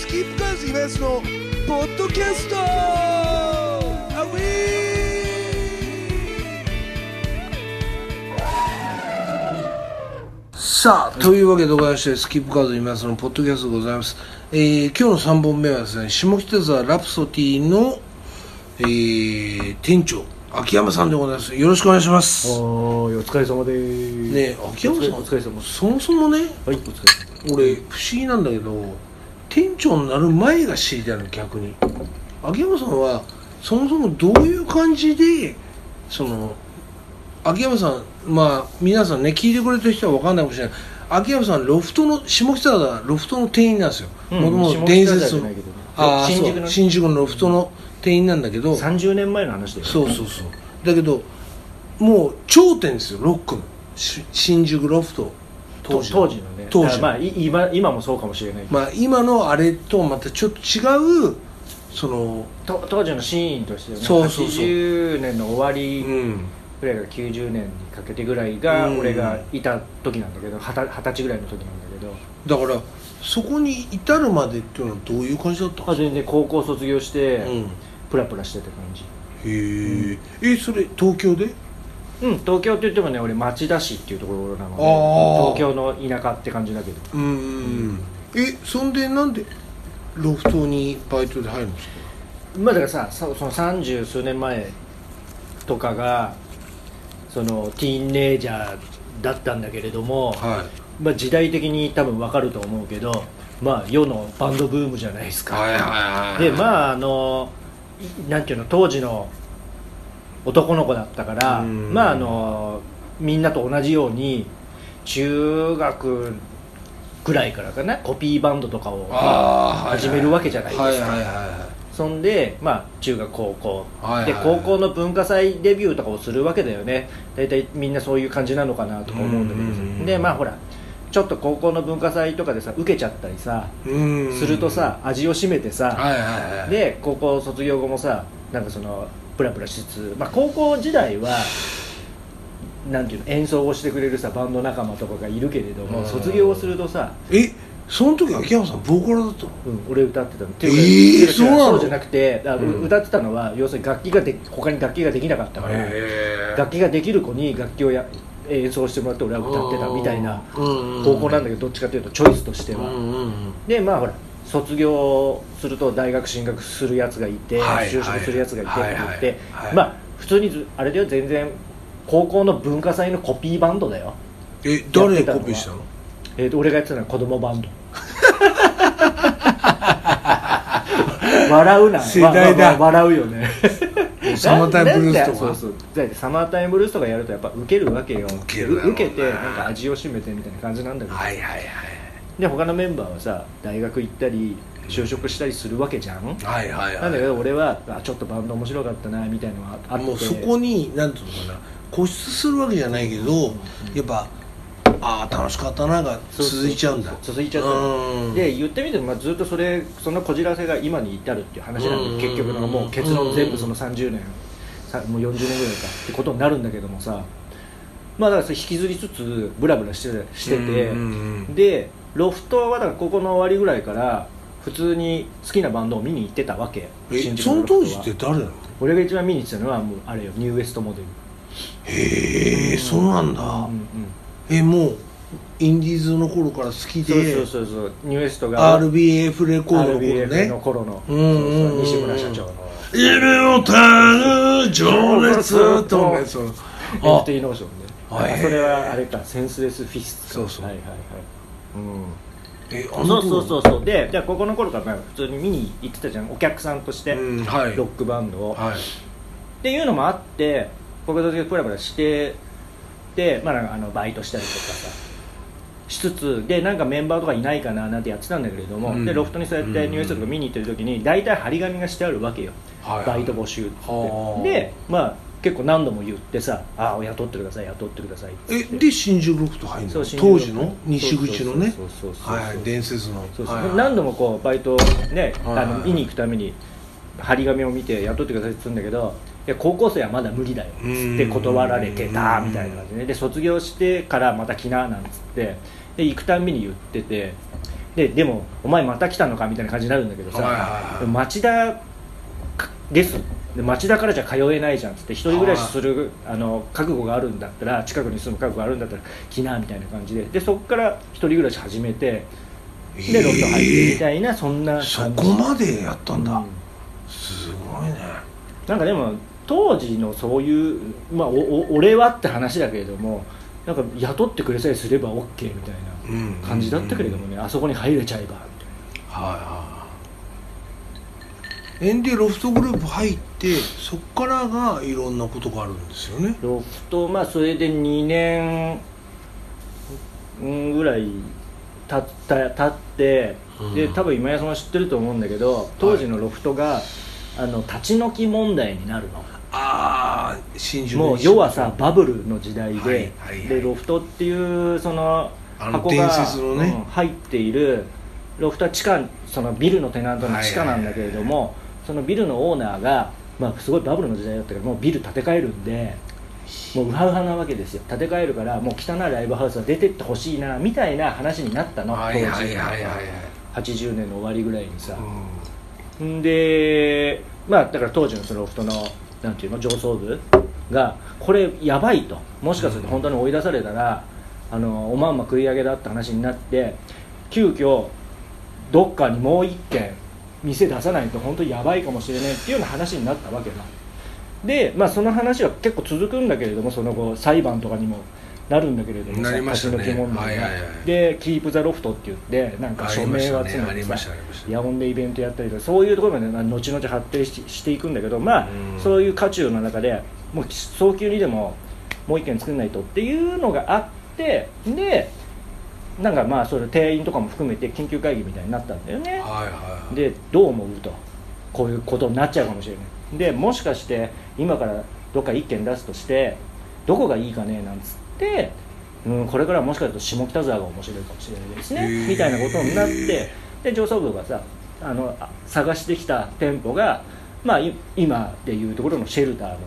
スキップカーズイベントのポッドキャスト。アウさあというわけでございましてスキップカードイベントのポッドキャストでございます、えー、今日の3本目はですね下北沢ラプソディの、えー、店長秋山さんでございます。よろしくお願いします。はい、お疲れ様です。ねえ秋山さんお疲れ様。そもそもねはい、お疲れ様俺不思議なんだけど店長になる前が知りたいの逆に。秋山さんはそもそもどういう感じでその秋山さんまあ皆さんね聞いてくれてる人は分かんないかもしれない。秋山さんロフトの下北沢ロフトの店員なんですよ。うんもともと伝説の。ああ新宿の新宿のロフトの店員なんだけど、30年前の話だよ。そうそうそう。だけどもう頂点ですよロックの。し新宿ロフト当時当時の。ね。当時まあ、い今今もそうかもしれないけど。まあ今のあれとはまたちょっと違うそのと当時のシーンとしてはね、そうそうそう。80年の終わうりん。ぐらいから90年にかけてぐらいがうん。俺がいた時なんだけど、二十二十歳ぐらいの時なんだけど、だからそこに至るまでっていうのはどういう感じだったまあ、全然高校卒業して、うん。プラプラしてた感じ。へえ、えそれ東京で？うん、東京って言ってもね俺町田市っていうところなので東京の田舎って感じだけど。うんうんえそんでなんでロフトにバイトで入るんですか？まあだからさそその三十数年前とかがそのティーンネイジャーだったんだけれども、はまあ、時代的に多分わかると思うけどまあ世のバンドブームじゃないですか、いはいはいはい。でまああのいなんていうの当時の男の子だったからうん。まああのみんなと同じように中学ぐらいからかなコピーバンドとかを始めるわけじゃないですか、そんで、まあ、中学高校、で高校の文化祭デビューとかをするわけだよね。大体みんなそういう感じなのかなとか思うんだけどでまあほらちょっと高校の文化祭とかでさ受けちゃったりさするとさ味を占めてさ、で高校卒業後もさなんかそのプラプラしつつ、まあ、高校時代はなんていうの演奏をしてくれるさバンド仲間とかがいるけれども、うん。卒業をするとさ、えその時秋山さんボーカルだったの？うん、俺歌ってたの。ってえーいうかそうなの？そうじゃなくてあうん。歌ってたのは要するに楽器がで他に楽器ができなかったから、へ楽器ができる子に楽器をや演奏してもらって俺は歌ってたみたいな高校なんだけどどっちかというとチョイスとしては、うんうんうん。でまあほら卒業すると大学進学するやつがいて、はい就職するやつがいてって言って、まあ普通にずあれだよ全然高校の文化祭のコピーバンドだよ、え誰がコピーしたの？えーと俺がやってたのは子供バンド。笑うな。世代だ。笑うよね。サマータイムブルースとか？そうそう。サマータイムブルースとかやるとやっぱウケるわけよ。受けてなんか味を占めてみたいな感じなんだけど、はいはいはいで他のメンバーはさ大学行ったり就職したりするわけじゃん、はいはいはい。なんだけど俺はあちょっとバンド面白かったなみたいなのがあって。もうそこになんていうのかな固執するわけじゃないけど、やっぱああ楽しかったなが続いちゃうんだ。続いちゃった。うん。で言ってみても、まあ、ずっとそれそのこじらせが今に至るっていう話なんうん。で結局のもう結論全部その30年さもう40年ぐらいかってことになるんだけどもさ。まあだから引きずりつつブラブラしてしてて、でロフトはだからここの終わりぐらいから普通に好きなバンドを見に行ってたわけその当時って誰なの？俺が一番見に行ってたのはもうあれよニューウエストモデル。へえそうなんだ、うんうんえもうインディーズの頃から好きで。そうそうそうそう。ニューエストが RBF レコードの頃 RBF のね頃のうんうんうん。そうそう西村社長の夢をたぐ情熱と FT ノーションね。はいあそれはあれかセンスレスフィストそうそう。はいはいはいえうん。そうそうそうそうでじゃあここの頃からまあ普通に見に行ってたじゃん。お客さんとしてうんはい。ロックバンドを、はい。っていうのもあって僕たちがプラプラしてで、まあ、なんかあのバイトしたりとかさしつつでなんかメンバーとかいないかななんてやってたんだけれども、うん。でロフトにそうやってニュースとか見に行ってる時に大体張り紙がしてあるわけよ、はい。バイト募集って。はあ。でまあ結構何度も言ってさ「ああ雇ってください雇ってください」ってえで新宿ロフト入るの？当時の？西口のね？伝説のそうそうはいはい何度もこうバイトね、はいはいあの見に行くために張り紙を見て雇ってくださいって言うんだけどいや高校生はまだ無理だよっつって断られてたみたいな感じで,、ね、で卒業してからまた来ななんつってで行くたんびに言っててででもお前また来たのかみたいな感じになるんだけどさ、はいはいはい町田ですで町田からじゃ通えないじゃんっつって一人暮らしするあの覚悟があるんだったら近くに住む覚悟があるんだったら来なみたいな感じで。でそこから一人暮らし始めてでロフト入ってみたいな、そんな感じ。そこまでやったんだ、うん。すごいね。なんかでも当時のそういう、まあ、おお俺はって話だけれどもなんか雇ってくれさえすれば OK みたいな感じだったけれどもね、あそこに入れちゃえばみたいな。はいはいエンディロフトグループ入ってそっからがいろんなことがあるんですよね。ロフトまあそれで2年うんぐらい経った経って、うん。で多分今やさんは知ってると思うんだけど当時のロフトが、あの立ち退き問題になるの。ああ真珠もう要はさバブルの時代で、はいはいはい。でロフトっていうその箱がのね。うん入っているロフトは地下そのビルのテナントの地下なんだけれども、そのビルのオーナーが、まあ、すごいバブルの時代だったからもうビル建て替えるんでもうウハウハなわけですよ。建て替えるからもう汚いライブハウスは出てってほしいなみたいな話になったの。はいはいはいはいはい。80年の終わりぐらいにさ、うん。んでまあだから当時のそのロフトのなんていうの上層部がこれやばいと。もしかすると本当に追い出されたら、あのおまんま食い上げだって話になって急遽どっかにもう一軒店出さないと本当にやばいかもしれないっていうような話になったわけだ。でまあその話は結構続くんだけれどもその後裁判とかにもなるんだけれどもなりまし問題が、はいはいはい。で「キープ・ザ・ロフト」って言ってなんか署名を集めてさねありました。ねヤオンでイベントやったりとかそういうところまでまあ後々発展ししていくんだけどまあうん。そういう渦中の中でもう早急にでももう一軒作んないとっていうのがあってでなんかまあそれ定員とかも含めて緊急会議みたいになったんだよね。はいはいでどう思うとこういうことになっちゃうかもしれない。でもしかして今からどっか一軒出すとしてどこがいいかねなんつって、うん、これからはもしかすると下北沢が面白いかもしれないですね。みたいなことになってで上層部がさあのあ探してきた店舗が、まあ、い今でいうところのシェルターの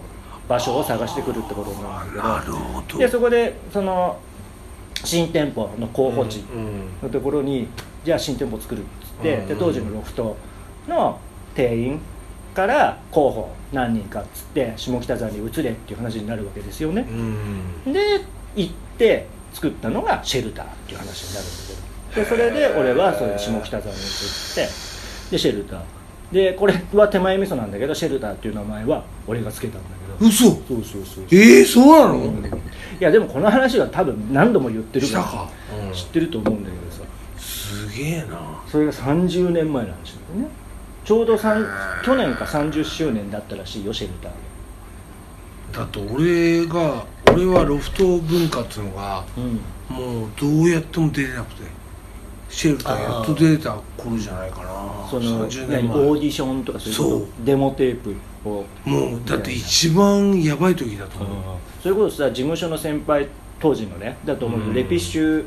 場所を探してくるってことになるんだなけど。るほど。でそこでその新店舗の候補地、うんのところにじゃあ新店舗作るっつって、うんで当時のロフトの店員から候補何人かっつって下北沢に移れっていう話になるわけですよね。う、ん。で行って作ったのがシェルターっていう話になるんだけど。でそれで俺はそれで下北沢に移ってでシェルターでこれは手前味噌なんだけどシェルターっていう名前は俺がつけたんだけど。嘘？そうそうそうええそうなの、うんいやでもこの話は多分何度も言ってるから知ってると思うんだけどさ。すげえな。それが30年前の話だよね。ちょうど去年か30周年だったらしいよシェルター。だって俺が俺はロフト文化っていうのがうん。もうどうやっても出れなくてシェルターやっと出れた頃じゃないかな。その30何年前。オーディションとかそう。デモテープを。もうだって一番やばい時だとう。ん。思う、それこそさ事務所の先輩当時のねだと思うよ、うん。レピッシュ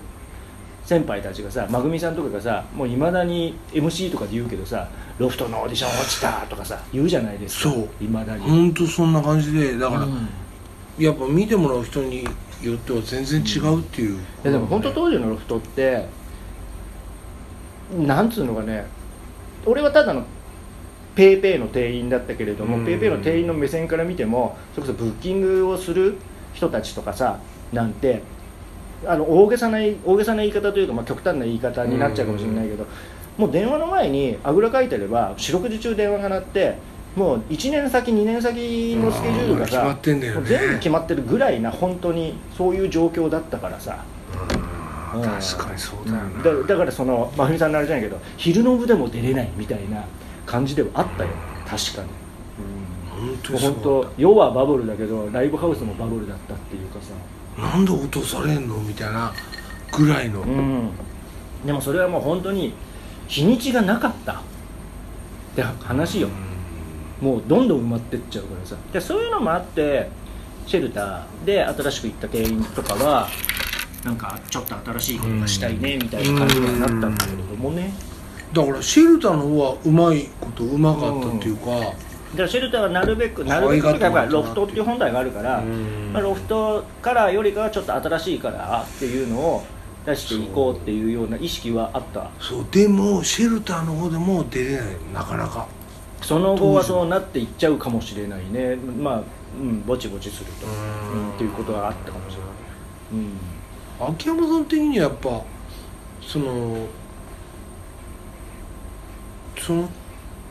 先輩たちがさまぐみさんとかがさもういまだに MC とかで言うけどさロフトのオーディション落ちたとかさ言うじゃないですか。そう。いまだに。本当そんな感じでだから、うん。やっぱ見てもらう人によっては全然違うっていう、いやでも本当当時のロフトってなんつうのかね俺はただのペーペーの店員だったけれども、うん。ペーペーの店員の目線から見てもそれこそブッキングをする人たちとかさなんてあの大げさな大げさな言い方というか、まあ、極端な言い方になっちゃうかもしれないけど、もう電話の前にあぐらかいてれば四六時中電話が鳴ってもう1年先2年先のスケジュールがさね。全部決まってるぐらいな本当にそういう状況だったからさうん。うん確かにそうだよな、だだからその真冬さんのあれじゃないけど昼の部でも出れないみたいな感じではあったよ。確かに、本当もう本にそうだ当世はバブルだけどライブハウスもバブルだったっていうかさ。なんで落とされんのみたいなぐらいの、うん。でもそれはもう本当に日にちがなかった。って話よ。もうどんどん埋まってっちゃうからさ。でそういうのもあってシェルターで新しく行った店員とかはなんかちょっと新しいことがしたいねみたいな感じにはなったんだけれどもね。だからシェルターの方はうまいことうまかったっていうか、だからシェルターはなるべくなるべくっぱロフトっていう本体があるから、うんまあ、ロフトからよりかはちょっと新しいからっていうのを出していこうっていうような意識はあった。そうでもシェルターの方でも出れないなかなか。その後はそうなっていっちゃうかもしれないね。まあ、うん、ぼちぼちすると。うん。うんっていうことはあったかもしれない、うん、秋山さん的にはやっぱそのその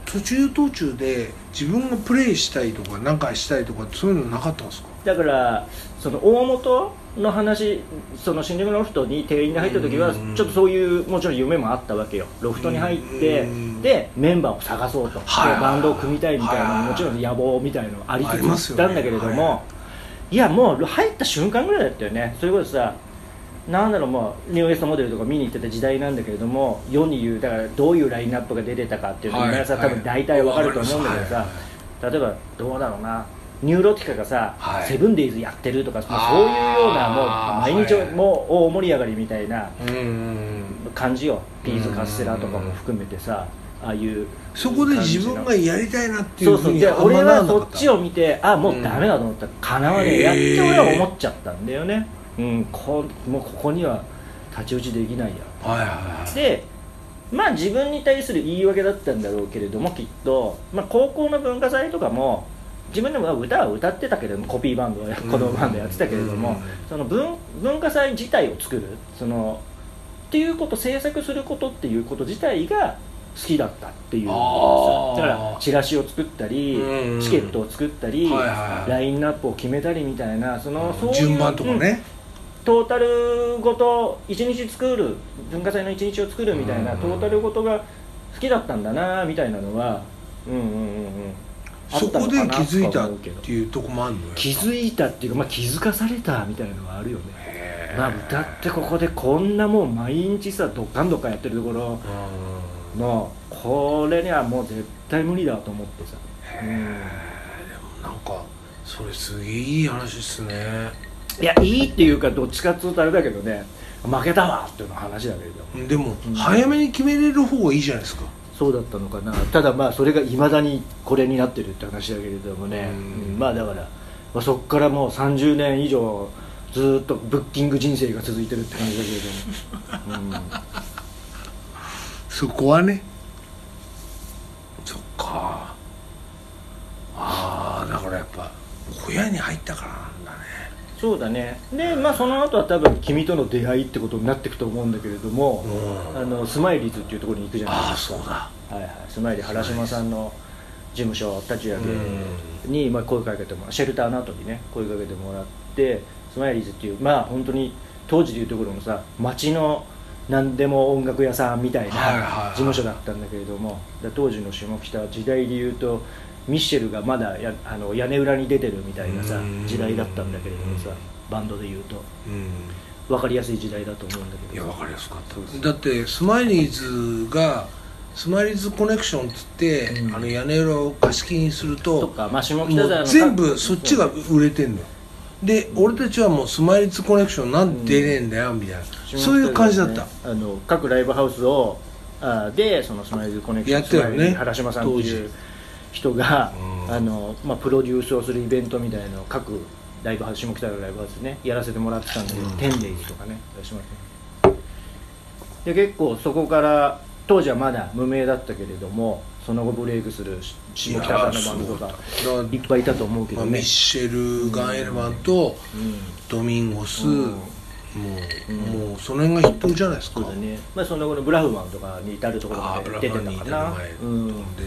途中途中で自分がプレイしたいとか何かしたいとかそういうのなかったんですか？だからその大元の話その新宿のロフトに店員で入った時はうんちょっとそういうもちろん夢もあったわけよ。ロフトに入ってうんでメンバーを探そうと。ではい。はいバンドを組みたいみたいなもちろん野望みたいなのありつつ行ったんだけれどはいもいやもう入った瞬間ぐらいだったよね。それこそさなんだろうもうニューエストモデルとか見に行ってた時代なんだけれども世に言うだからどういうラインナップが出てたかっていうのはい皆さん多分大体わかると思うんだけどさ、はい。例えばどうだろうなニューロティカがさ、はい。セブンデイズやってるとか、そういうようなもう毎日はい。もう大盛り上がりみたいなうん感じよ。ピーズカステラとかも含めてさああいうそこで自分がやりたいなっていそううそう。でふう俺はそった。ちを見てあもうダメだと思った。らかなわねえやって俺は思っちゃったんだよねうんこもうここには太刀打ちできないや。はいはいはい。でまあ自分に対する言い訳だったんだろうけれどもきっと、まあ、高校の文化祭とかも自分でも歌は歌ってたけれどもコピーバンドは子供バンドやってたけれども、うん。その文文化祭自体を作るそのっていうこと制作することっていうこと自体が好きだったっていうだからチラシを作ったり、うん。チケットを作ったり、はいはいはい。ラインナップを決めたりみたいなそのそういう順番とかね、トータルごと1日作る文化祭の1日を作るみたいなうんトータルごとが好きだったんだなみたいなのはうんうんうんうん。あそこで気づいたっていうとこもあるのよ。気づいたっていうか、まあ、気づかされたみたいなのはあるよね。まあ歌ってここでこんなもう毎日さドッカンドッカンやってるところうんのこれにはもう絶対無理だと思ってさ、うん、なんかそれすげえいい話っすねいやいいっていうかどっちかっつうとあれだけどね負けたわっていうの話だけれど。もでも、うん早めに決めれる方がいいじゃないですか。そうだったのかな。ただまあそれがいまだにこれになってるって話だけれどもね、うん。うん。まあだから、まあ、そこからもう30年以上ずーっとブッキング人生が続いてるって感じだけれども、う んそこはね。そっか。ああだからやっぱ小屋に入ったからなそうだね。でまあその後は多分君との出会いってことになっていくと思うんだけれども、うん。あのスマイリーズっていうところに行くじゃない。ああですかそうだ。はいはい、スマイリー原島さんの事務所立ち上げに、まあ、声かけてもシェルターの後にね声かけてもらってスマイリーズっていうまあ本当に当時でいうところのさ街の何でも音楽屋さんみたいな事務所だったんだけれども、だ当時の下北時代でいうとミッシェルがまだやあの屋根裏に出てるみたいなさうん。時代だったんだけれどもさバンドでいうと。うん。分かりやすい時代だと思うんだけど。いや分かりやすかっただってスマイリーズがスマイリーズコネクションっつって、うん。あの屋根裏を貸し切りにするととか、まあ、下も北沢全部そっちが売れてんのよ。で、俺たちはもうスマイリーズコネクションなんで出ねえんだよみたいな、そういう感じだった。あの各ライブハウスをあでそのスマイルコネクションやってたよね。原島さんって当時。いう人が、うん。あのまあ、プロデュースをするイベントみたいなのを各ライブハウス下北のライブハウスでねやらせてもらってたんだけど、うん。テンデイズとかねやらせてもらって。で結構そこから当時はまだ無名だったけれどもその後ブレイクする下北沢のバンドとかい。っぱいいたと思うけまあ、どねミッ、シェル・ガンエルマンとうん。ドミンゴス、うん。もう、うん。もうその辺が筆頭じゃないですか。そうだね、まあ、その後のブラフマンとかに至るところああまで出てたかな。うん、で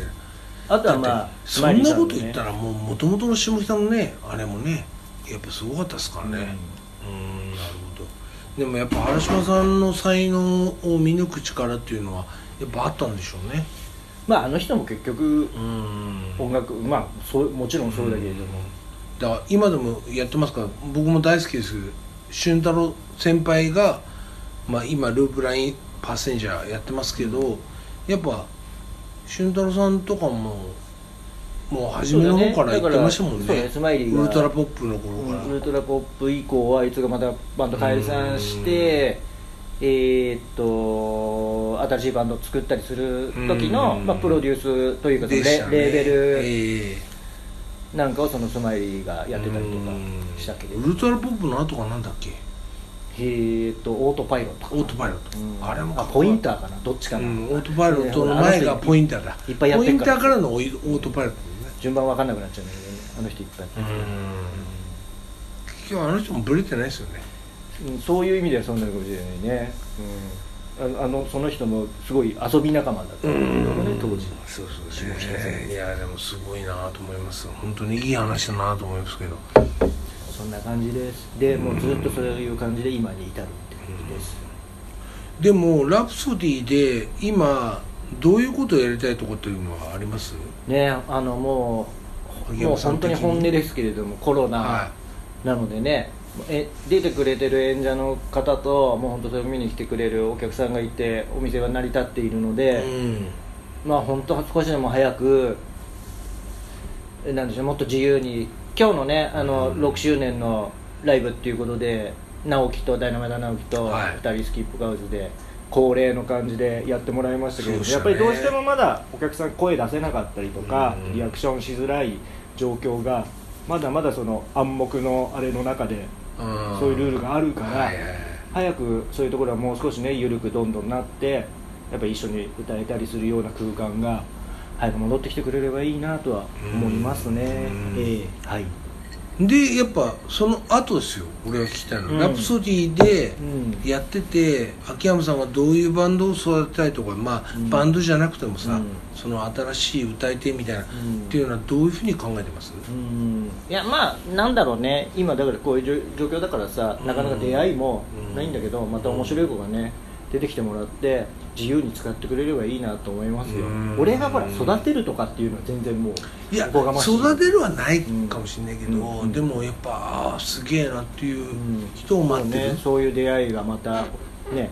あとはまあそんなこと言ったらもうもともとの下北のねあれもねやっぱすごかったですからね。うん。なるほど。でもやっぱ原島さんの才能を見抜く力っていうのはやっぱあったんでしょうね。まああの人も結局うん。音楽まあそうもちろんそうだけれども、だから今でもやってますから僕も大好きです。俊太郎先輩が、まあ、今ループラインパッセンジャーやってますけど、やっぱ俊太郎さんとかももう初めの方から言ってましたもんね。ねスマイリーが。ウルトラポップの頃から、うんウルトラポップ以降はあいつがまたバンド解散してえーっと新しいバンドを作ったりする時の、うん。まあ、プロデュースというかね。レーベルえなんかをそのスマイリーがえやってたりとかうん。したけれど。ウルトラポップの後がなんだっけ？えー、とオートパイロットオートパイロット、うん。あれもあポインターかな。どっちかな、うん、オートパイロットの前がポインターだ。いっぱいやってポインターからのオートパイロットだね。順番わかんなくなっちゃうんだけどね。あの人いっぱいやってる結局あの人もブレてないですよね。うんそういう意味ではそうなのかもしれないね、うん、ああのその人もすごい遊び仲間だったんだけどね当時。そうそう下北沢ねいやでもすごいなと思います本当にいい話だなと思いますけどそんな感じです。でもうずっとそういう感じで今に至るって感じです、でもラプソディで今どういうことをやりたいとこっていうのはあります？ねあのもう萩もう本当に本音ですけれどもコロナはなのでね、え出てくれてる演者の方ともう本当それを見に来てくれるお客さんがいてお店が成り立っているのい、で、うん。まあ本当少しでも早くえなんでしょうもっと自由に今日のねあの、うん。6周年のライブっていうことで直樹とダイナマイダ直樹とはい。2人スキップガウズで恒例の感じでやってもらいましたけれどやっぱりどうしてもまだお客さん声出せなかったりとか、うん。リアクションしづらい状況がまだまだその暗黙のあれの中でうん。そういうルールがあるから、早くそういうところはもう少しね緩くどんどんなってやっぱり一緒に歌えたりするような空間が早く戻ってきてくれればいいなとは思いますね、うん。ええ。はい、でやっぱその後ですよ俺が聞きたいの、うん。ラプソディでうん。やってて秋山さんがどういうバンドを育てたいとかまあ、うん。バンドじゃなくてもさ、うん。その新しい歌い手みたいな、ん。っていうのはどういうふうに考えてます、うん。いやまあなんだろうね。今だからこういう状状況だからさなかなか出会いもないんだけど、また面白い子がね出てきてもらって自由に使ってくれればいいなと思いますよ。うん。俺がほら育てるとかっていうのは全然もういや育てるはないかもしれないけど、うん。でもやっぱああすげえなっていううん。人を待ってる、そうね、そういう出会いがまたね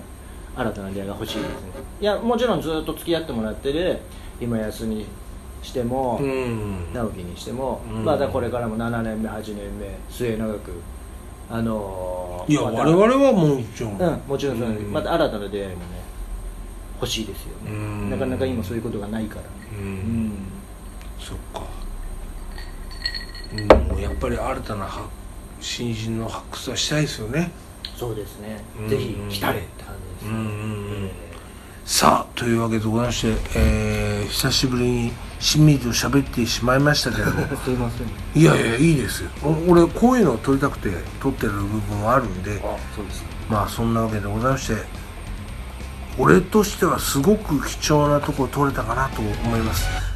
新たな出会いが欲しいですね。いやもちろんずっと付き合ってもらってる今安にしても、うん。直樹にしても、うん。まだこれからも7年目8年目末永くあのーいや、また我々はもちろん、うんもちろんそまた新たな出会いもね欲しいですよね、うん。なかなか今そういうことがないから。うん。うん。そっか。うんやっぱり新たな発新人の発掘はしたいですよね。そうですね、うん。ぜひ来たれって感じですね、さあというわけでございまして、えー久しぶりにしんみりと喋ってしまいましたけれど すいません。いやいやいいですよ。お俺こういうのを撮りたくて撮ってる部分はあるんで。まあそんなわけでございまして俺としてはすごく貴重なとこ撮れたかなと思います